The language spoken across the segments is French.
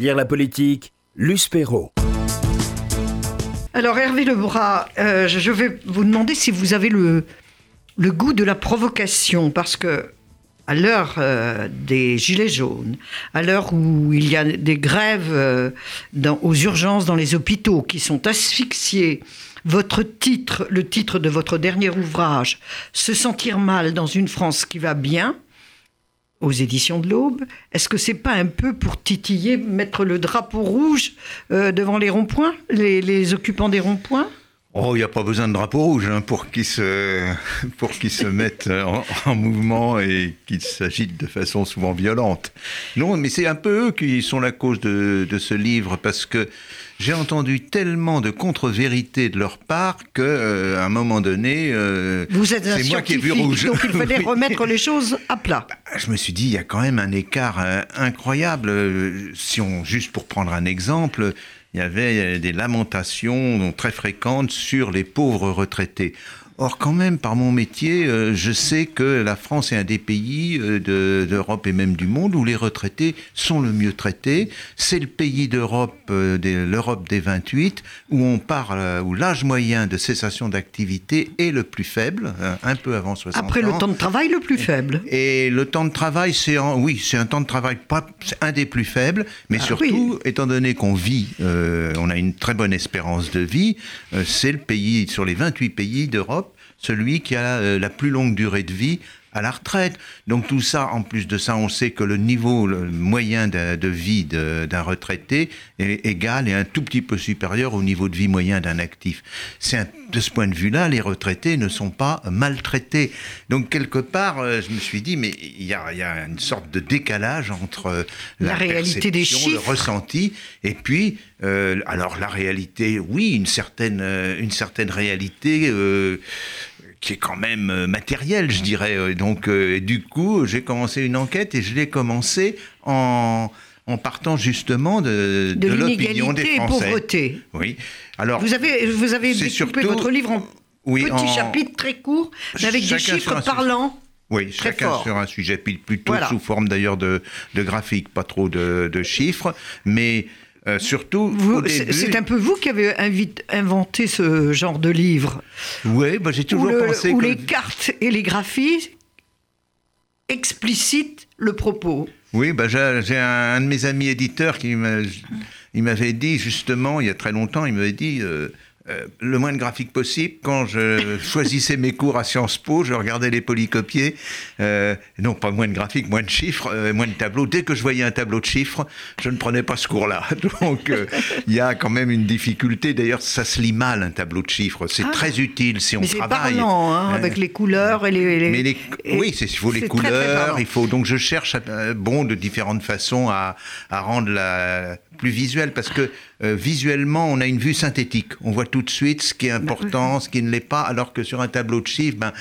Lire la politique, Luce Perrault. Alors Hervé Lebras, euh, je vais vous demander si vous avez le, goût de la provocation, parce que à l'heure euh, des gilets jaunes, à l'heure où il y a des grèves euh, aux urgences dans les hôpitaux qui sont asphyxiés, votre titre, le titre de votre dernier ouvrage, Se sentir mal dans une France qui va bien, aux éditions de l'Aube, est-ce que c'est pas un peu pour titiller, mettre le drapeau rouge euh, devant les ronds-points, les, les occupants des ronds-points? Oh, il n'y a pas besoin de drapeau rouge hein, pour qu'ils se, pour qu'ils se mettent en, en mouvement et qu'ils s'agitent de façon souvent violente. Non, mais c'est un peu eux qui sont la cause de, de ce livre parce que j'ai entendu tellement de contre-vérités de leur part que, euh, à un moment donné, euh, Vous êtes un c'est moi qui ai vu rouge. donc il fallait Oui. remettre les choses à plat. Je me suis dit, il y a quand même un écart euh, incroyable. Euh, Si on, juste pour prendre un exemple, il y avait euh, des lamentations très fréquentes sur les pauvres retraités. Or, quand même, par mon métier, euh, je sais que la France est un des pays euh, de- d'Europe et même du monde où les retraités sont le mieux traités. C'est le pays d'Europe, euh, l'Europe des 28, où on parle, euh, où l'âge moyen de cessation d'activité est le plus faible, un peu avant 60 Après ans. le temps de travail le plus faible. Et le temps de travail, c'est oui, c'est un temps de travail pas un des plus faibles, mais Ah surtout, étant donné qu'on vit, on a une très bonne espérance de vie, c'est le pays sur les 28 pays d'Europe, celui qui a euh, la plus longue durée de vie à la retraite. Donc tout ça, en plus de ça, on sait que le niveau le moyen de, de vie d'un retraité est égal et un tout petit peu supérieur au niveau de vie moyen d'un actif. C'est un- de ce point de vue-là, les retraités ne sont pas maltraités. Donc quelque part, euh, je me suis dit, mais il y a, y a une sorte de décalage entre euh, La réalité des chiffres. le ressenti, et puis, euh, alors la réalité, oui, une certaine, une certaine réalité. euh, qui est quand même euh, matérielle, je dirais. Euh, Donc, euh, et du coup, j'ai commencé une enquête et je l'ai commencé en, en partant justement de, De l'opinion l'inégalité des et pauvreté. Oui. Alors, Vous avez, vous avez découpé surtout- votre livre en oui, petits en- chapitres très courts, mais avec des chiffres parlants. Oui, Très chacun fort. sur un sujet, plutôt Voilà. sous forme d'ailleurs de, de graphiques, pas trop de, de chiffres, mais euh, surtout. C'est un peu vous qui avez invite- inventé ce genre de livre, Oui, bah, j'ai où, toujours le- pensé où que. les cartes et les graphies explicitent le propos. Oui, bah, j'ai un, un de mes amis éditeurs qui m'avait dit justement, il y a très longtemps, il m'avait dit euh, euh, le moins de graphiques possible. Quand je choisissais mes cours à Sciences Po, je regardais les polycopiés. Euh, non, pas moins de graphiques, moins de chiffres, euh, moins de tableaux. Dès que je voyais un tableau de chiffres, je ne prenais pas ce cours-là. Donc, il y a quand même une difficulté. D'ailleurs, ça se lit mal, un tableau de chiffres. C'est Ah. très utile si on Mais c'est travaille. parlant, hein, avec les couleurs et les. les- mais les- et- oui, c'est- il faut les c'est très, très couleurs, il faut donc je cherche bon de différentes façons à, à rendre la plus visuelle parce que euh, visuellement on a une vue synthétique, on voit tout de suite ce qui est important, ce qui ne l'est pas, alors que sur un tableau de chiffres, ben,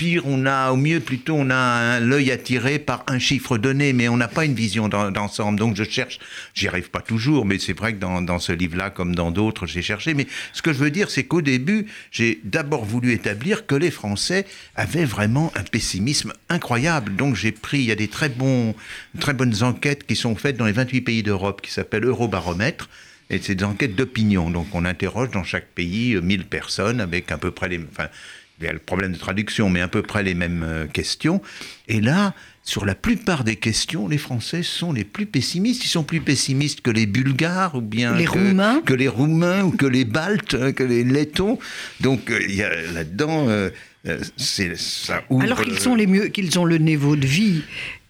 pire on a, au mieux plutôt on a l'œil attiré par un chiffre donné, mais on n'a pas une vision d'en- d'ensemble. Donc je cherche, j'y arrive pas toujours, mais c'est vrai que dans, ce livre-là comme dans d'autres j'ai cherché. Mais ce que je veux dire c'est qu'au début j'ai d'abord voulu établir que les Français avaient vraiment un pessimisme incroyable. Donc j'ai pris, il y a des très, bons, très bonnes enquêtes qui sont faites dans les 28 pays d'Europe qui s'appellent Eurobaromètre. Et c'est des enquêtes d'opinion. Donc on interroge dans chaque pays euh, 1000 personnes avec à peu près les... il y a le problème de traduction, mais à peu près les mêmes euh, questions. Et là, sur la plupart des questions, les Français sont les plus pessimistes. Ils sont plus pessimistes que les Bulgares ou bien Les que, Roumains. que les Roumains ou que les Baltes, euh, que les Lettons. Donc euh, il y a là-dedans, euh, euh, c'est ça ouvre. Alors qu'ils sont les mieux, qu'ils ont le niveau de vie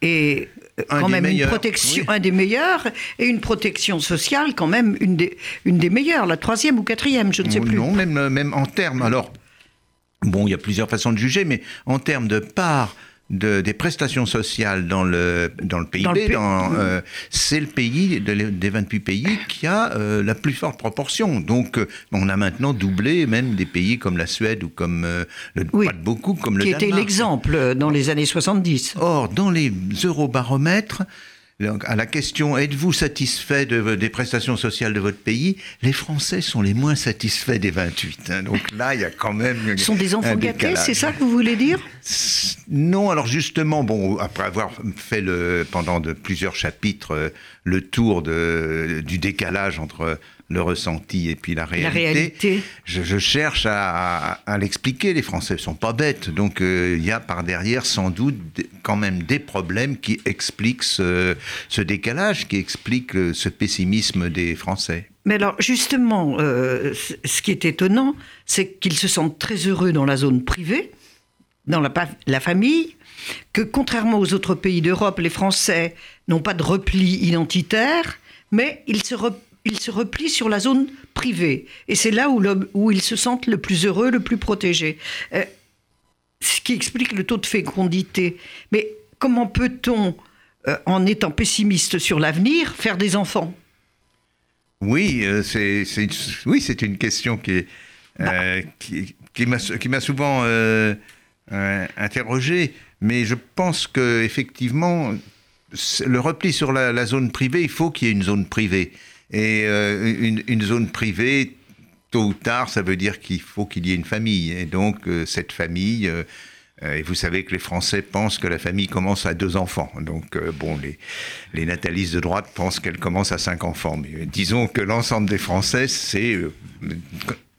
et Un quand même une protection, oui. un des meilleurs, et une protection sociale quand même une des, une des meilleures, la troisième ou quatrième, je ne sais plus. Non, même, même en termes. Alors, bon, il y a plusieurs façons de juger, mais en termes de part de, des prestations sociales dans le, dans le PIB, euh, c'est le pays de des 28 pays qui a euh, la plus forte proportion. Donc, euh, on a maintenant doublé même des pays comme la Suède ou comme, euh, le, Oui. pas de beaucoup, comme le qui était Danemark. l'exemple dans les années 70. Or, dans les eurobaromètres, donc, à la question êtes-vous satisfait de, des prestations sociales de votre pays? Les Français sont les moins satisfaits des 28. hein. Donc là, il y a quand même. Ce sont des enfants gâtés, c'est ça que vous voulez dire? Non, alors justement, bon, après avoir fait le, pendant de plusieurs chapitres euh, le tour de, du décalage entre le ressenti et puis la réalité. La réalité. Je, cherche à, l'expliquer. Les Français ne sont pas bêtes. Donc euh, il y a par derrière sans doute quand même des problèmes qui expliquent ce, décalage, qui expliquent euh, ce pessimisme des Français. Mais alors justement, euh, ce qui est étonnant, c'est qu'ils se sentent très heureux dans la zone privée, dans la, la famille, que contrairement aux autres pays d'Europe, les Français n'ont pas de repli identitaire, mais ils se ils se replient sur la zone privée. Et c'est là où, où, ils se sentent le plus heureux, le plus protégés. Euh, ce qui explique le taux de fécondité. Mais comment peut-on, euh, en étant pessimiste sur l'avenir, faire des enfants? Oui, euh, c'est oui, c'est une question qui, bah. qui, qui m'a souvent interrogé. Mais je pense qu'effectivement, le repli sur la, la, zone privée, il faut qu'il y ait une zone privée. Et euh, une, zone privée, tôt ou tard, ça veut dire qu'il faut qu'il y ait une famille. Et donc, euh, cette famille. Euh, et vous savez que les Français pensent que la famille commence à deux enfants. Donc, bon, les, les natalistes de droite pensent qu'elle commence à cinq enfants. Mais disons que l'ensemble des Français, c'est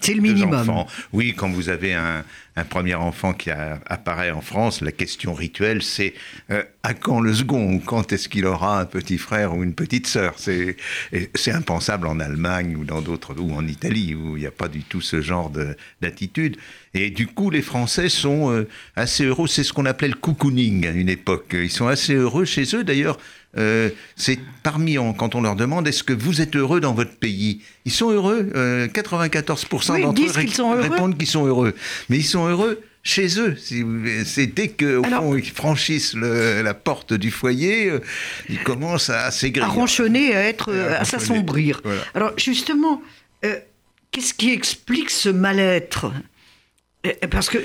c'est le minimum. Oui, quand vous avez un, premier enfant qui apparaît en France, la question rituelle, c'est euh, à quand le second? Quand est-ce qu'il aura un petit frère ou une petite sœur? C'est impensable en Allemagne ou dans d'autres, ou en Italie, où il n'y a pas du tout ce genre d'attitude. Et du coup, les Français sont euh, assez heureux. C'est ce qu'on appelait le cocooning à une époque. Ils sont assez heureux chez eux. D'ailleurs, euh, c'est parmi, quand on leur demande est-ce que vous êtes heureux dans votre pays? Ils sont heureux. 94% d'entre eux répondent qu'ils sont heureux. Mais ils sont heureux chez eux. C'est dès qu'au fond ils franchissent la porte du foyer, euh, ils commencent à s'aigrir. À ronchonner, à être, à, s'assombrir. Alors justement, qu'est-ce qui explique ce mal-être? Euh, parce que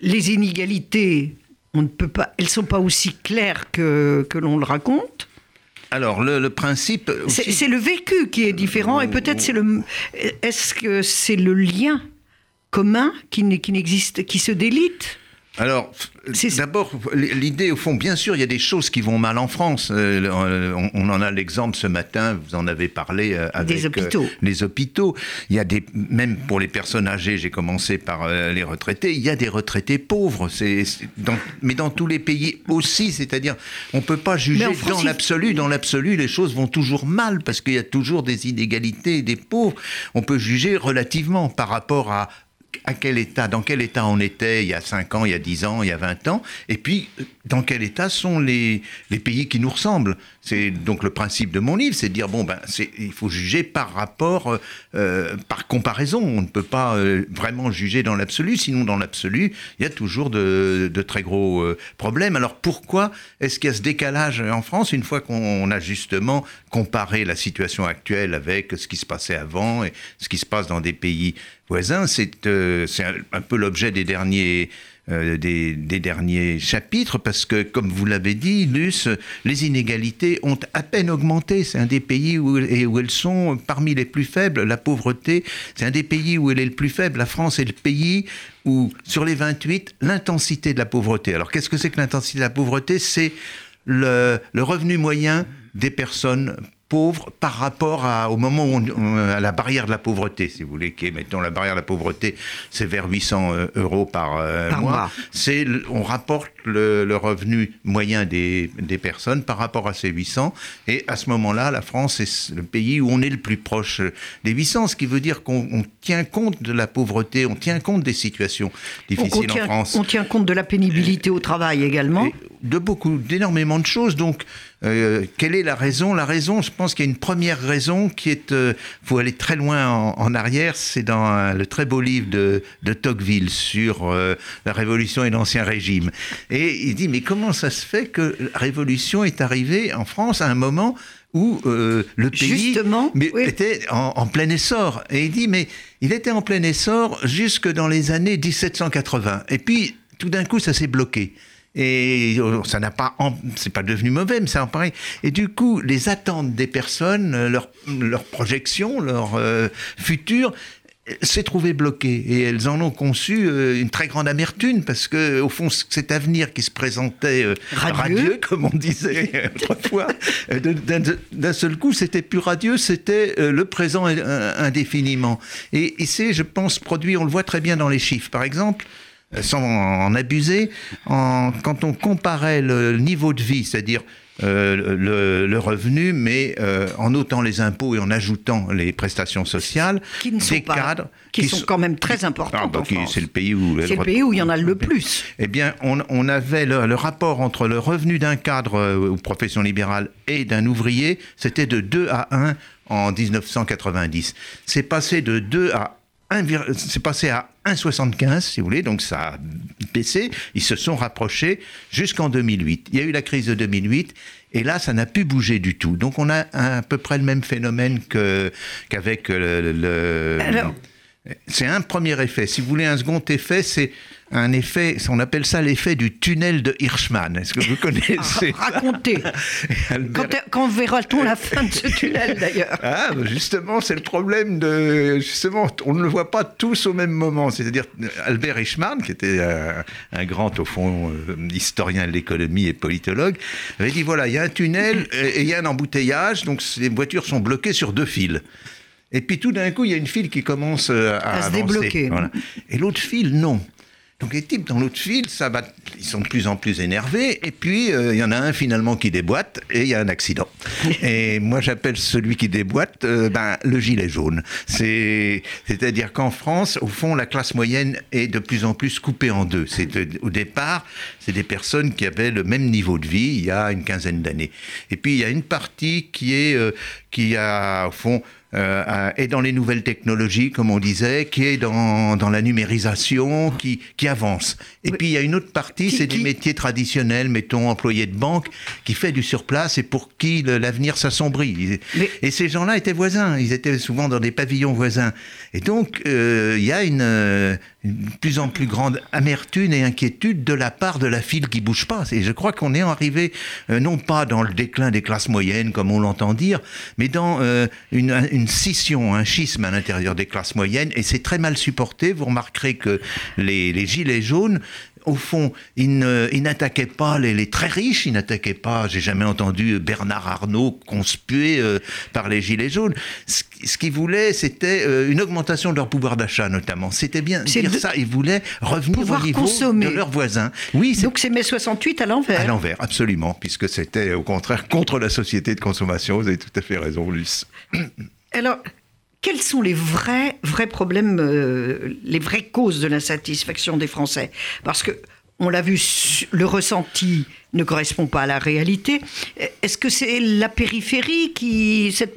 les inégalités, on ne peut pas, elles sont pas aussi claires que, que l'on le raconte. Alors le, principe, c'est le vécu qui est différent et peut-être c'est le, est-ce que c'est le lien commun qui n'existe, qui se délite alors, d'abord, l'idée, au fond, bien sûr, il y a des choses qui vont mal en France. Euh, on, en a l'exemple ce matin, vous en avez parlé euh, avec des hôpitaux. Euh, les hôpitaux. Il y a des, même pour les personnes âgées, j'ai commencé par les retraités, il y a des retraités pauvres. C'est, mais dans tous les pays aussi, c'est-à-dire, on ne peut pas juger dans l'absolu. Dans l'absolu, les choses vont toujours mal parce qu'il y a toujours des inégalités des pauvres. On peut juger relativement par rapport à, à quel état, dans quel état on était il y a 5 ans, il y a 10 ans, il y a 20 ans, et puis dans quel état sont les, les pays qui nous ressemblent. C'est donc le principe de mon livre, c'est de dire, bon, ben, il faut juger par rapport, euh, par comparaison. On ne peut pas euh, vraiment juger dans l'absolu, sinon dans l'absolu, il y a toujours de, de très gros euh, problèmes. Alors pourquoi est-ce qu'il y a ce décalage en France, une fois qu'on a justement comparé la situation actuelle avec ce qui se passait avant et ce qui se passe dans des pays C'est un, un peu l'objet des derniers euh, des, derniers chapitres, parce que, comme vous l'avez dit, Luce, les inégalités ont à peine augmenté. C'est un des pays où, et où elles sont parmi les plus faibles. La pauvreté, c'est un des pays où elle est le plus faible. La France est le pays où, sur les 28, l'intensité de la pauvreté. Alors, qu'est-ce que c'est que l'intensité de la pauvreté? C'est le, le revenu moyen des personnes pauvres par rapport à, au moment où on, à la barrière de la pauvreté, si vous voulez, qui est, mettons, la barrière de la pauvreté, c'est vers 800 euh, euros par, euh, mois. C'est, on rapporte le, revenu moyen des, des, personnes par rapport à ces 800. Et à ce moment-là, la France est le pays où on est le plus proche des 800, ce qui veut dire qu'on tient compte de la pauvreté, on tient compte des situations difficiles en France. On tient compte de la pénibilité au travail également. De beaucoup, d'énormément de choses. Donc, euh, quelle est la raison? La raison, je pense qu'il y a une première raison qui est, il euh, faut aller très loin en, arrière, c'est dans euh, le très beau livre de, de Tocqueville sur la Révolution et l'Ancien Régime. Et il dit, mais comment ça se fait que la Révolution est arrivée en France à un moment où le pays était en, en, plein essor? Et il dit, mais il était en plein essor jusque dans les années 1780. Et puis, tout d'un coup, ça s'est bloqué. Et euh, ça n'a pas, c'est pas devenu mauvais, mais en pareil. Et du coup, les attentes des personnes, leur, leur projection, leur euh, futur, s'est trouvée bloquée et elles en ont conçu euh, une très grande amertume parce que au fond cet avenir qui se présentait euh, Radieux. radieux comme on disait autrefois d'un seul coup c'était plus radieux c'était euh, le présent indéfiniment et, et c'est je pense produit on le voit très bien dans les chiffres par exemple sans en abuser, en- quand on comparait le niveau de vie, c'est-à-dire euh, le, le revenu, mais euh, en notant les impôts et en ajoutant les prestations sociales, Qui ne sont des pas- cadres qui sont quand même très importantes Ah, bah. C'est le pays où C'est le pays où il y en a le plus. eh bien, on, on avait le, le rapport entre le revenu d'un cadre euh, ou profession libérale et d'un ouvrier, c'était de 2 à 1 en 1990. C'est passé de 2 à 1, vir- c'est passé à 1,75 si vous voulez, donc ça a baissé. Ils se sont rapprochés jusqu'en 2008. Il y a eu la crise de 2008 et là, ça n'a plus bougé du tout. Donc on a à peu près le même phénomène qu'avec le- le, c'est un premier effet. Si vous voulez un second effet, c'est un effet, on appelle ça l'effet du tunnel de Hirschman. Est-ce que vous connaissez Ra- Racontez. Albert- Quand, quand verra-t-on la fin de ce tunnel d'ailleurs Ah, bah justement, c'est le problème de. Justement, on ne le voit pas tous au même moment. C'est-à-dire, Albert Eichmann, qui était euh, un grand, au fond, euh, historien de l'économie et politologue, avait dit voilà, il y a un tunnel et et il y a un embouteillage, donc les voitures sont bloquées sur deux fils. Et puis tout d'un coup, il y a une file qui commence euh, à, À se avancer. débloquer. Voilà. Et l'autre file, non. Donc les types dans l'autre file, ça va, ils sont de plus en plus énervés. Et puis euh, il y en a un finalement qui déboîte et il y a un accident. et moi j'appelle celui qui déboîte euh, ben, le gilet jaune. C'est, c'est-à-dire qu'en France, au fond, la classe moyenne est de plus en plus coupée en deux. De- au départ, c'est des personnes qui avaient le même niveau de vie il y a une quinzaine d'années. Et puis il y a une partie qui est euh, qui a au fond euh, est dans les nouvelles technologies, comme on disait, qui est dans, dans la numérisation, qui, qui avance. Et Oui. puis il y a une autre partie, c'est des métiers traditionnels, mettons employés de banque, qui fait du surplace et pour qui l'avenir s'assombrit. Et ces gens-là étaient voisins, ils étaient souvent dans des pavillons voisins. Et donc euh, il y a une, euh, une plus en plus grande amertume et inquiétude de la part de la file qui bouge pas. Et je crois qu'on est arrivé euh, non pas dans le déclin des classes moyennes, comme on l'entend dire, mais dans euh, une, scission, un schisme à l'intérieur des classes moyennes. Et c'est très mal supporté. Vous remarquerez que les gilets jaunes, au fond, ils n'attaquaient pas les, les très riches, ils n'attaquaient pas, j'ai jamais entendu Bernard Arnault conspué euh, par les gilets jaunes. Ce, ce qu'ils voulaient, c'était euh, une augmentation de leur pouvoir d'achat, notamment. C'était bien C'est dire de- ça. Ils voulaient revenir au niveau consommer. de leurs voisins. Oui, c'est Donc c'est mai 68 à l'envers. à l'envers, absolument, puisque c'était au contraire contre la société de consommation. Vous avez tout à fait raison, Luce. Alors, quels sont les vrais, vrais problèmes, euh, les vraies causes de l'insatisfaction des Français? Parce que, on l'a vu, le ressenti ne correspond pas à la réalité. Est-ce que c'est la périphérie qui... Cette,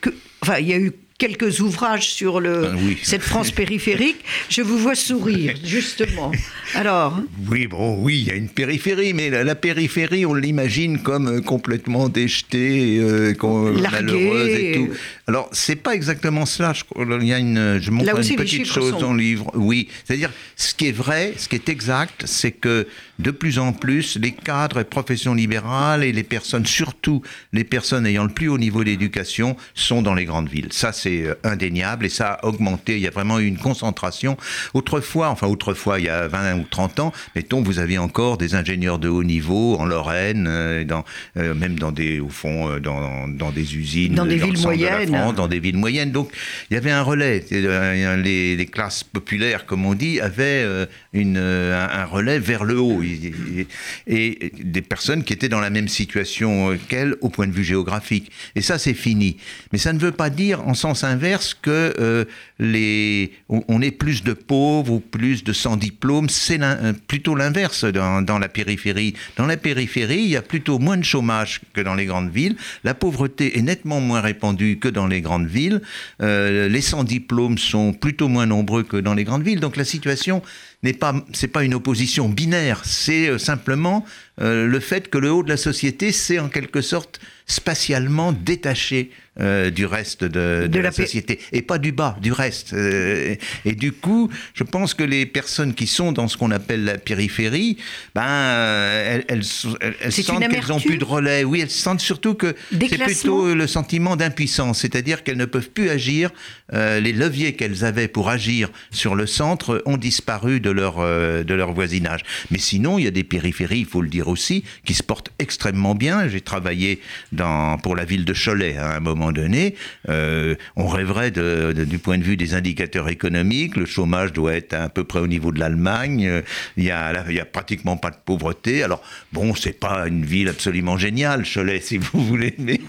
que, enfin, il y a eu quelques ouvrages sur le, Ah oui. cette France périphérique. Je vous vois sourire, justement. Alors, Oui, bon, oui, il y a une périphérie, mais la, la périphérie, on l'imagine comme euh, complètement déjetée, euh, Larguée. malheureuse et tout. Alors, c'est pas exactement cela. Je, il y a une, je montre une petite chose sont- dans le livre. Oui, c'est-à-dire, ce qui est vrai, ce qui est exact, c'est que de plus en plus, les cadres et professions libérales et les personnes, surtout les personnes ayant le plus haut niveau d'éducation, sont dans les grandes villes. Ça, c'est euh, indéniable et ça a augmenté. Il y a vraiment eu une concentration. Autrefois, enfin autrefois, il y a 20 ou 30 ans, mettons, vous aviez encore des ingénieurs de haut niveau en Lorraine, euh, dans, euh, même dans des, au fond, dans, dans des usines, Dans des le villes moyennes. Dans des villes moyennes. Donc, il y avait un relais. Euh, Les, classes populaires, comme on dit, avaient euh, une, euh, un relais vers le haut. Et, des personnes qui étaient dans la même situation qu'elles au point de vue géographique. Et ça, c'est fini. Mais ça ne veut pas dire, en sens inverse, que euh, les, on, ait plus de pauvres ou plus de sans diplôme. C'est plutôt l'inverse dans, dans la périphérie. Dans la périphérie, il y a plutôt moins de chômage que dans les grandes villes. La pauvreté est nettement moins répandue que dans les grandes villes. Euh, les sans diplôme sont plutôt moins nombreux que dans les grandes villes. Donc la situation n'est pas, c'est pas une opposition binaire, c'est simplement le fait que le haut de la société, c'est en quelque sorte spatialement détaché euh, du reste de, la, société et pas du bas, du reste. Euh, et du coup, je pense que les personnes qui sont dans ce qu'on appelle la périphérie, ben, elles, elles, sentent qu'elles n'ont plus de relais. Oui, elles sentent surtout que c'est plutôt le sentiment d'impuissance, c'est-à-dire qu'elles ne peuvent plus agir. Euh, les leviers qu'elles avaient pour agir sur le centre ont disparu de leur, de leur voisinage. Mais sinon, il y a des périphéries, il faut le dire aussi, qui se portent extrêmement bien. J'ai travaillé dans, pour la ville de Cholet à un moment donné, euh, on rêverait du point de vue des indicateurs économiques, le chômage doit être à peu près au niveau de l'Allemagne, euh, il n'y a, a pratiquement pas de pauvreté. Alors, bon, c'est pas une ville absolument géniale, Cholet, si vous voulez, mais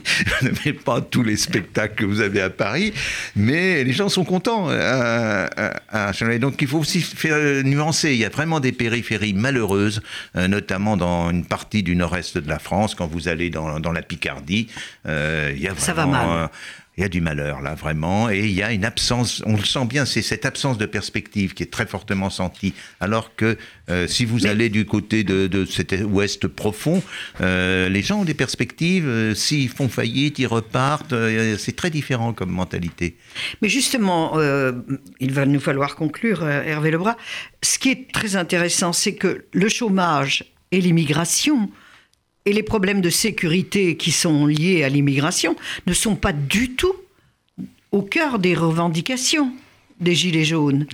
ne pas tous les spectacles que vous avez à Paris, mais les gens sont contents euh, à, Cholet. Donc, il faut aussi faire Il y a vraiment des périphéries malheureuses, notamment dans une partie du nord-est de la France, quand vous allez dans, la Picardie, il y a Ça va mal il y a du malheur là vraiment et il y a une absence, on le sent bien, c'est cette absence de perspective qui est très fortement sentie. Alors que euh, si vous allez du côté de, cet ouest profond, euh, les gens ont des perspectives. Euh, s'ils font faillite, ils repartent. c'est très différent comme mentalité. Mais justement, il va nous falloir conclure, Hervé Lebras. Ce qui est très intéressant, c'est que le chômage et l'immigration et les problèmes de sécurité qui sont liés à l'immigration ne sont pas du tout au cœur des revendications des Gilets jaunes.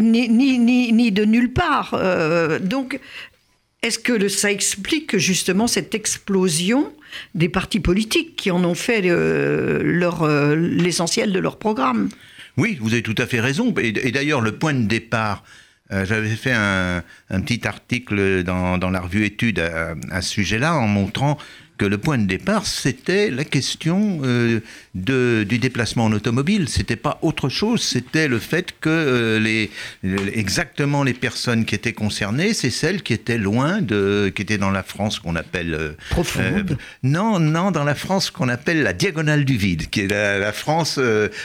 ni, ni, de nulle part. Euh, donc, est-ce que ça explique justement cette explosion des partis politiques qui en ont fait euh, euh, l'essentiel de leur programme? Oui, vous avez tout à fait raison. et d'ailleurs, le point de départ euh, j'avais fait un, petit article dans, la revue Études à ce sujet-là en montrant que le point de départ, c'était la question euh, de, du déplacement en automobile. C'était pas autre chose, c'était le fait que euh, les, exactement les personnes qui étaient concernées, c'est celles qui étaient loin de, qui étaient dans la France qu'on appelle euh, profonde. non, non, dans la France qu'on appelle la diagonale du vide, qui est la, France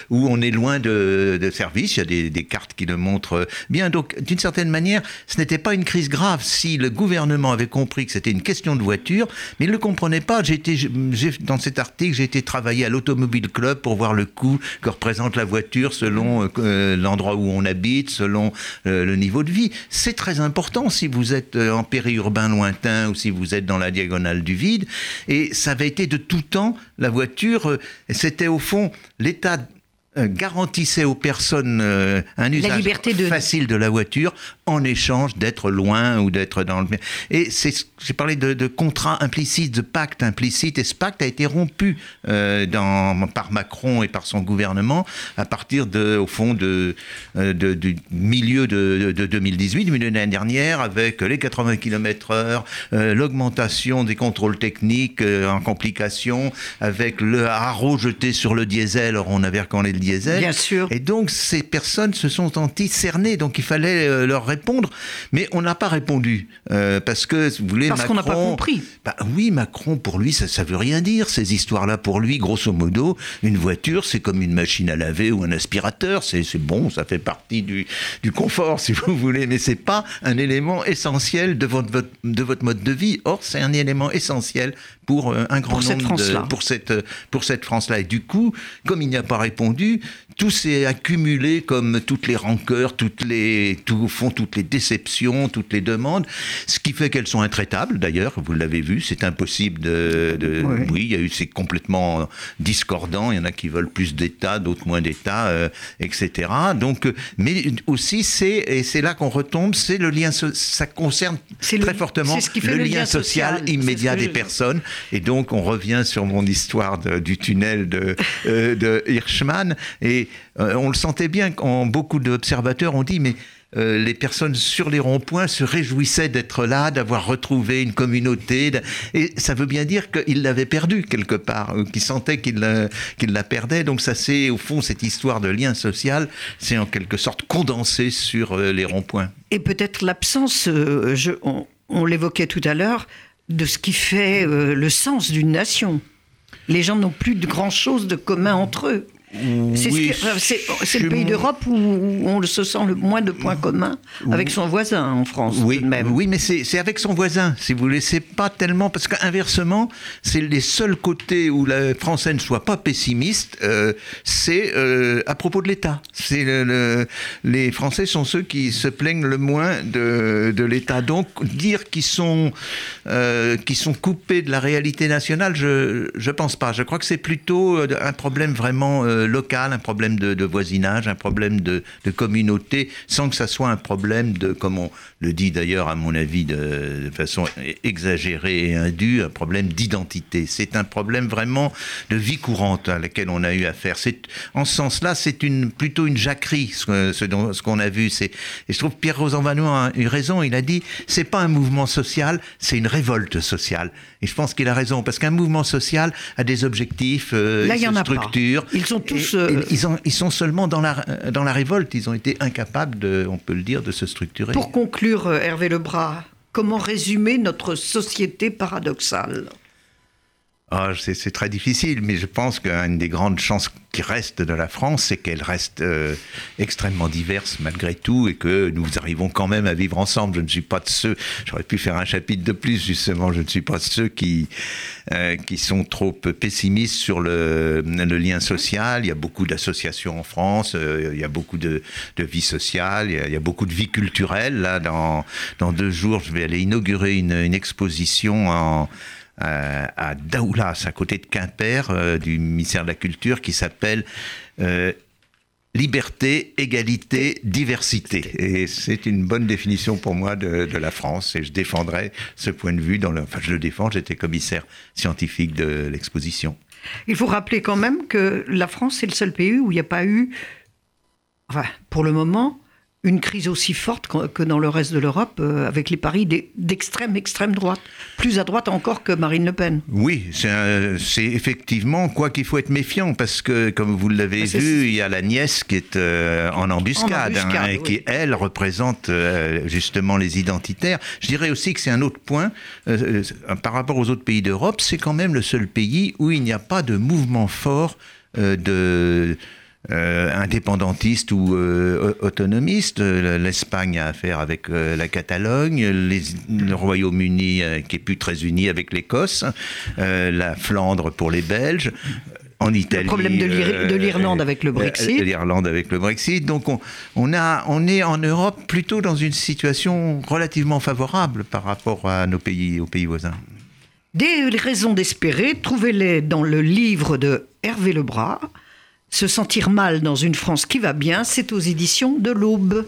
où on est loin de, de services. Il y a des, des, cartes qui le montrent bien. Donc, d'une certaine manière, ce n'était pas une crise grave si le gouvernement avait compris que c'était une question de voiture, mais il le comprenait pas. Été, dans cet article, j'ai été travailler à l'Automobile Club pour voir le coût que représente la voiture selon euh, l'endroit où on habite, selon euh, le niveau de vie. C'est très important si vous êtes euh, en périurbain lointain ou si vous êtes dans la diagonale du vide. Et ça avait été de tout temps, la voiture, c'était au fond l'état euh, garantissait aux personnes euh, un usage facile de la voiture en échange d'être loin ou d'être dans le... Et j'ai parlé de, de, contrat implicite, de pacte implicite, et ce pacte a été rompu euh, dans, par Macron et par son gouvernement à partir de, au fond de, de du milieu de, de 2018, du milieu de l'année dernière, avec les 80 km heure, l'augmentation des contrôles techniques en complication, avec le haro jeté sur le diesel, alors on avait quand les diesel. Bien sûr. Et donc, ces personnes se sont senties cernées, donc il fallait euh, leur répondre. Mais on n'a pas répondu. Euh, parce que, vous voulez, Parce qu'on n'a pas compris. Bah, oui, Macron, pour lui, ça ne veut rien dire, ces histoires-là. Pour lui, grosso modo, une voiture, c'est comme une machine à laver ou un aspirateur. C'est bon, ça fait partie du, du confort, si vous voulez. Mais c'est pas un élément essentiel de votre, de votre mode de vie. Or, c'est un élément essentiel pour euh, un grand pour nombre cette de, pour cette pour cette France-là. Et du coup, comme il n'y a pas répondu, tout s'est accumulé comme toutes les rancœurs, toutes les tout au fond toutes les déceptions, toutes les demandes, ce qui fait qu'elles sont intraitables. D'ailleurs, vous l'avez vu, c'est impossible de, oui. il y a eu c'est complètement discordant. Il y en a qui veulent plus d'État, d'autres moins d'État, euh, etc. Donc, euh, mais aussi c'est et c'est là qu'on retombe, c'est le lien, ça concerne très fortement le, lien, social, immédiat des personnes. Et donc, on revient sur mon histoire du tunnel de, euh, de Hirschman. Et euh, on le sentait bien quand beaucoup d'observateurs ont dit, mais euh, les personnes sur les ronds-points se réjouissaient d'être là, d'avoir retrouvé une communauté. Et ça veut bien dire qu'ils l'avaient perdu quelque part, qu'ils sentaient qu'ils la perdaient. Donc ça c'est, au fond, cette histoire de lien social, c'est en quelque sorte condensé sur les ronds-points. Et peut-être l'absence, on, on l'évoquait tout à l'heure, de ce qui fait euh, le sens d'une nation. Les gens n'ont plus de grand-chose de commun entre eux. C'est Oui, le pays d'Europe où on se sent le moins de points communs avec son voisin en France. Oui, tout de même. oui, mais c'est avec son voisin, si vous. C'est pas tellement parce qu'inversement, c'est les seuls côtés où la Français ne soit pas pessimiste. euh, c'est euh, à propos de l'État. C'est le- le- les Français sont ceux qui se plaignent le moins de, de l'État. Donc dire qu'ils sont euh, qu'ils sont coupés de la réalité nationale, je je pense pas. Je crois que c'est plutôt un problème vraiment local, un problème de, de voisinage, un problème de, de communauté, sans que ça soit un problème de, comme on le dit d'ailleurs à mon avis de, de façon exagérée et indue, un problème d'identité. C'est un problème vraiment de vie courante à laquelle on a eu affaire. C'est en ce sens-là, c'est une plutôt une jacquerie ce, ce dont- ce qu'on a vu. C'est et je trouve que Pierre Rosanvallon a eu raison. Il a dit c'est pas un mouvement social, c'est une révolte sociale. Et je pense qu'il a raison parce qu'un mouvement social a des objectifs, euh, Là, il y se en a pas. structure. Ils sont tous, Et- et euh, ils, ont- ils sont seulement dans la dans la révolte. Ils ont été incapables de, on peut le dire, de se structurer. Pour conclure, euh, Hervé Lebras, comment résumer notre société paradoxale? C'est c'est très difficile, mais je pense qu'une des grandes chances qui reste de la France, c'est qu'elle reste euh, extrêmement diverse malgré tout et que nous arrivons quand même à vivre ensemble. Je ne suis pas de ceux, j'aurais pu faire un chapitre de plus justement, je ne suis pas de ceux qui, euh, qui sont trop pessimistes sur le, le lien social. Il y a beaucoup d'associations en France, euh, il y a beaucoup de, de vie sociale, il y, a, il y a beaucoup de vie culturelle. Là, dans, dans deux jours, je vais aller inaugurer une, une exposition en à Daoulas, à côté de Quimper, euh, du ministère de la Culture, qui s'appelle euh, Liberté, égalité, diversité. Et c'est une bonne définition pour moi de, de la France. Et je défendrai ce point de vue. Dans le, enfin, je le défends. J'étais commissaire scientifique de l'exposition. Il faut rappeler quand même que la France est le seul pays où il n'y a pas eu, enfin, pour le moment, une crise aussi forte que dans le reste de l'Europe, euh, avec les paris d'extrême, extrême droite. Plus à droite encore que Marine Le Pen. Oui, c'est effectivement quoi qu'il faut être méfiant parce que, comme vous l'avez Ah, vu, il y a la nièce qui est euh, en embuscade, En embuscade, et oui. qui, elle, représente euh, justement les identitaires. Je dirais aussi que c'est un autre point par rapport aux autres pays d'Europe, c'est quand même le seul pays où il n'y a pas de mouvement fort de indépendantiste ou euh, au- autonomiste. Euh, L'Espagne a affaire avec euh, la Catalogne, les- le Royaume-Uni euh, qui est plus très uni avec l'Écosse, euh, la Flandre pour les Belges. En Italie, problème de l'Ir- de l'Irlande avec le euh, Brexit. euh, L'Irlande avec le Brexit. Donc on, on, a, on est en Europe plutôt dans une situation relativement favorable par rapport à nos pays, aux pays voisins. Des raisons d'espérer, trouvez-les dans le livre de Hervé Lebras. Se sentir mal dans une France qui va bien, c'est aux éditions de l'Aube.